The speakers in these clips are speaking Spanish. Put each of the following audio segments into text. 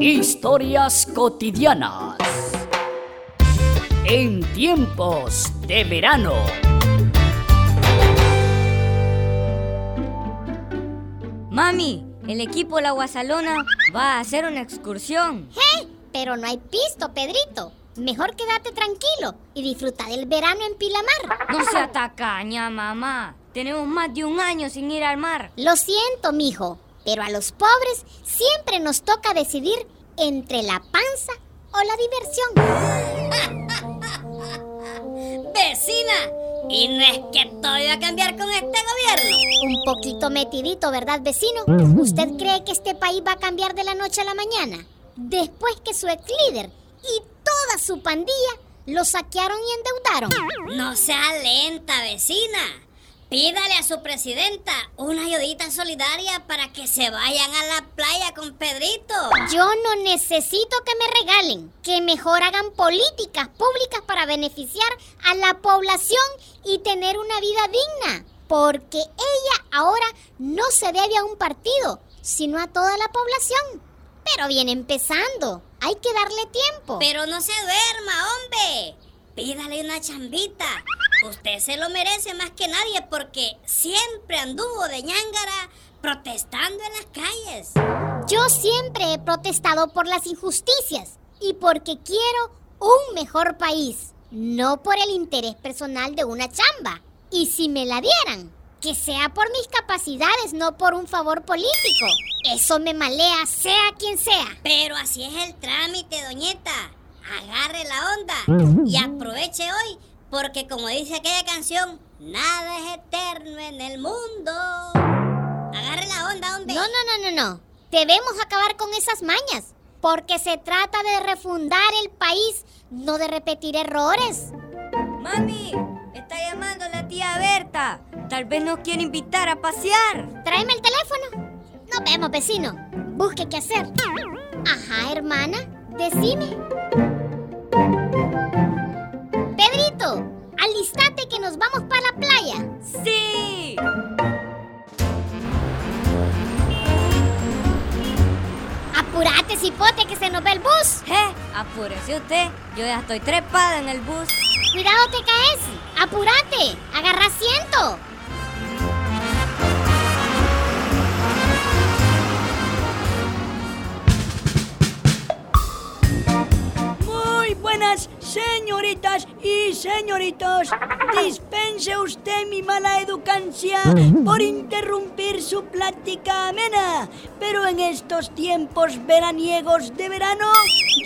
Historias cotidianas. En tiempos de verano. Mami, el equipo La Guasalona va a hacer una excursión. ¡Hey! Pero no hay pisto, Pedrito. Mejor quédate tranquilo y disfruta del verano en Pilamar. No sea tacaña, mamá. Tenemos más de un año sin ir al mar. Lo siento, mijo, pero a los pobres siempre nos toca decidir entre la panza o la diversión. Vecina, ¿y no es que todo iba a cambiar con este gobierno? Un poquito metidito, ¿verdad, vecino? ¿Usted cree que este país va a cambiar de la noche a la mañana? Después que su ex líder y toda su pandilla lo saquearon y endeudaron. No sea lenta, vecina. Pídale a su presidenta una ayudita solidaria para que se vayan a la playa con Pedrito. Yo no necesito que me regalen, que mejor hagan políticas públicas para beneficiar a la población y tener una vida digna. Porque ella ahora no se debe a un partido, sino a toda la población. Pero viene empezando. Hay que darle tiempo. Pero no se duerma, hombre. Pídale una chambita. Usted se lo merece más que nadie porque siempre anduvo de ñángara protestando en las calles. Yo siempre he protestado por las injusticias y porque quiero un mejor país, no por el interés personal de una chamba. Y si me la dieran, que sea por mis capacidades, no por un favor político. Eso me malea, sea quien sea. Pero así es el trámite, doñeta. Agarre la onda y aproveche hoy, porque como dice aquella canción, nada es eterno en el mundo. Agarre la onda, hombre. No, no, no, no, no. Debemos acabar con esas mañas, porque se trata de refundar el país, no de repetir errores. Mami, está llamando la tía Berta. Tal vez nos quiere invitar a pasear. Tráeme el teléfono. Nos vemos, vecino. Busque qué hacer. Ajá, hermana. Decime. Cipote, que se nos ve el bus. ¿Eh? Apúrese usted. Yo ya estoy trepada en el bus. Cuidado, te caes. Apurate. Agarra asiento. Muy buenas señoritas y señoritos. Dispense usted mi mala educancia por interrumpir su plática amena. Pero en estos tiempos veraniegos de verano,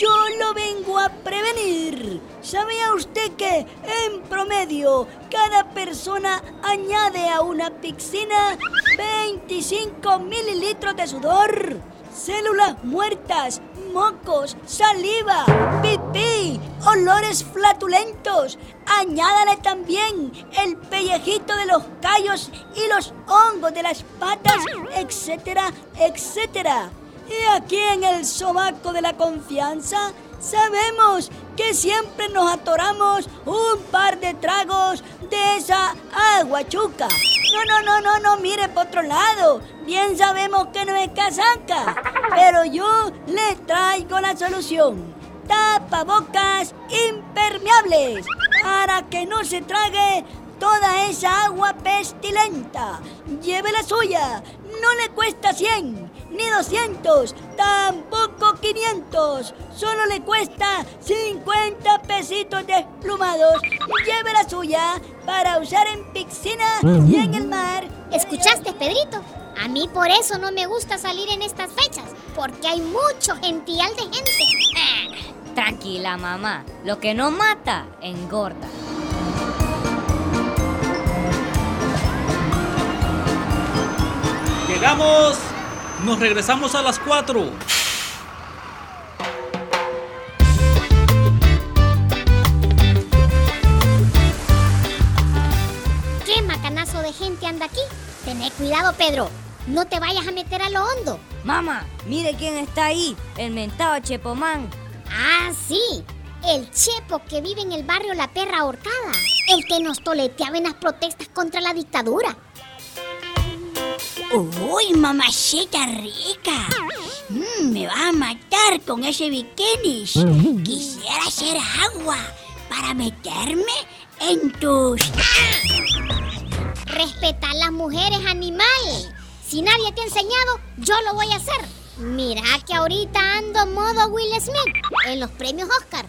yo lo vengo a prevenir. ¿Sabía usted que, en promedio, cada persona añade a una piscina 25 mililitros de sudor? Células muertas, mocos, saliva, pipí, olores flatulentos. Añádale también el pellejito de los callos y los hongos de las patas, etcétera, etcétera. Y aquí en el sobaco de la confianza sabemos que siempre nos atoramos un par de tragos de esa agua chuca. No, no, no, no, no, mire por otro lado. Bien sabemos que no es casaca, pero yo le traigo la solución. Tapabocas impermeables para que no se trague toda esa agua pestilenta. Lleve la suya. No le cuesta 100, ni 200, tampoco 500. Solo le cuesta 50 pesitos desplumados. Lleve la suya para usar en piscina y en el mar. ¿Escuchaste, Pedrito? A mí por eso no me gusta salir en estas fechas, porque hay mucho gential de gente. Tranquila, mamá. Lo que no mata, engorda. Llegamos. Nos regresamos a las 4. ¿Qué macanazo de gente anda aquí? Tené cuidado, Pedro. No te vayas a meter a lo hondo. Mamá, mire quién está ahí. El mentado Chepomán. Ah, sí. El Chepo que vive en el barrio La Perra Ahorcada. El que nos toleteaba en las protestas contra la dictadura. Uy, mamacita rica. Mm, me vas a matar con ese bikini. Quisiera hacer agua para meterme en tus... Respetar las mujeres, animal. Si nadie te ha enseñado, yo lo voy a hacer. Mira que ahorita ando modo Will Smith en los premios Oscar.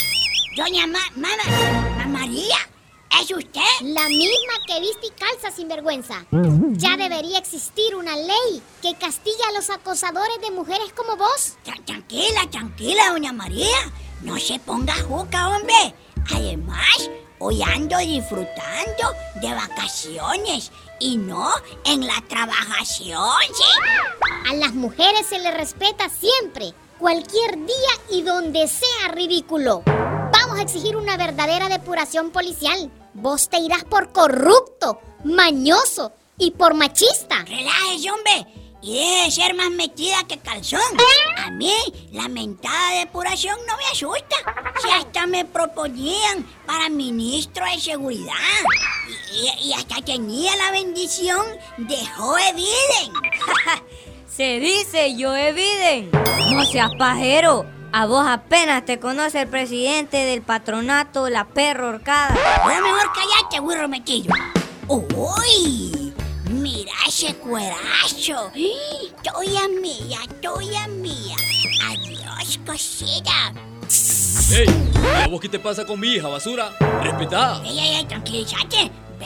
Doña Ma... Mamá... Ma María, ¿es usted? La misma que viste y calza sin vergüenza. Ya debería existir una ley que castiga a los acosadores de mujeres como vos. Tra- Tranquila, tranquila, doña María. No se ponga juca, hombre. Además, hoy ando disfrutando de vacaciones y no en la trabajación, ¿sí? A las mujeres se les respeta siempre, cualquier día y donde sea ridículo. Vamos a exigir una verdadera depuración policial. Vos te irás por corrupto, mañoso y por machista. Relájese, hombre. Y deje de ser más metida que calzón. A mí, la mentada depuración no me asusta. Si hasta me proponían para ministro de seguridad. Y, y- y hasta tenía la bendición de Joe Biden. Se dice Joe Biden. No seas pajero. A vos apenas te conoce el presidente del patronato La Perro Horcada. Ahora mejor callate, burro metido. ¡Uy! Mira ese cuerazo. Tuya mía, tuya mía. Adiós, cosita. ¡Ey! ¿A vos qué te pasa con mi hija, basura? Respetá. Ey, ey, ey, tranquilízate. Ve,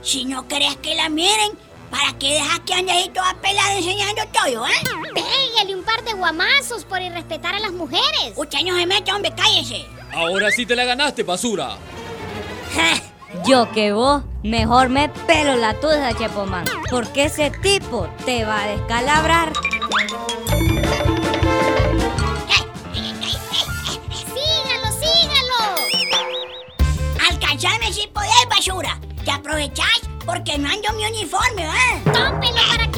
si no querés que la miren, ¿para qué dejas que andes ahí toda pelada enseñando todo, eh? Pégale un par de guamazos por irrespetar a las mujeres. Usted no se mete, hombre, cállese. Ahora sí te la ganaste, basura. Yo que vos, mejor me pelo la tuya, Chepomán. Porque ese tipo te va a descalabrar. Sígalo, sígalo. Alcanzame si podés, basura. Te aprovechás porque no ando mi uniforme, ¿eh? Tómpelo para